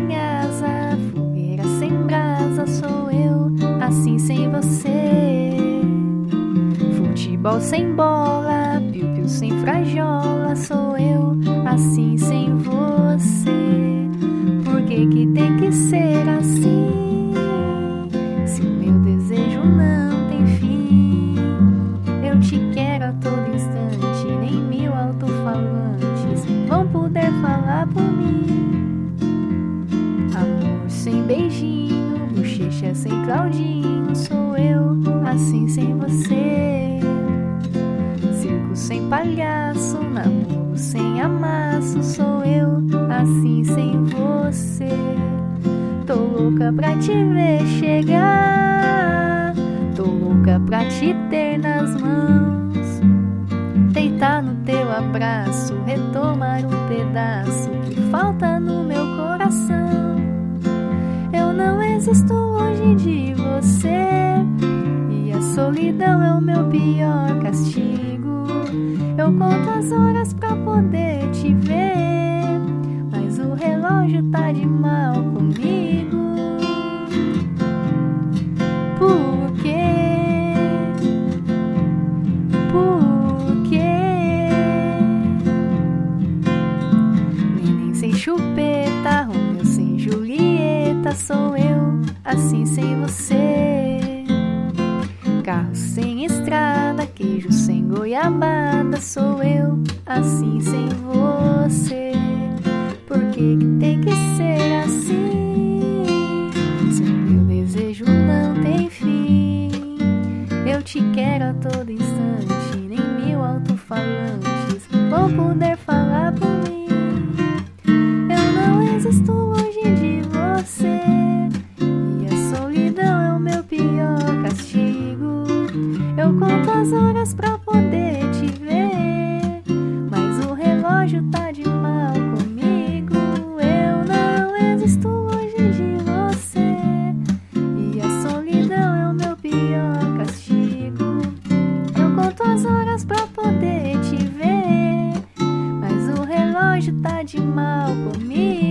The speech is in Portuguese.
minhas, fogueira sem brasa sou eu, assim sem você. Futebol sem bola, piu-piu sem frajola, sou eu, assim sem você. Sem Claudinho, sou eu assim sem você. Circo sem palhaço, namoro sem amasso, sou eu assim sem você. Tô louca pra te ver chegar, tô louca pra te ter nas mãos. Deitar no teu abraço, retomar um pedaço que falta no meu coração. Eu não existo longe de você. E a solidão é o meu pior castigo. Eu conto as horas pra poder te ver. Mas o relógio tá de mal comigo. Por quê? Por quê? Neném sem chupeta, Romeu sem Julieta, sou eu assim sem você. Carro sem estrada, queijo sem goiabada, sou eu assim sem você. Por que, que tem que ser assim? Se meu desejo não tem fim, eu te quero a todo instante, nem mil alto-falantes vão poder falar relógio tá de mal comigo.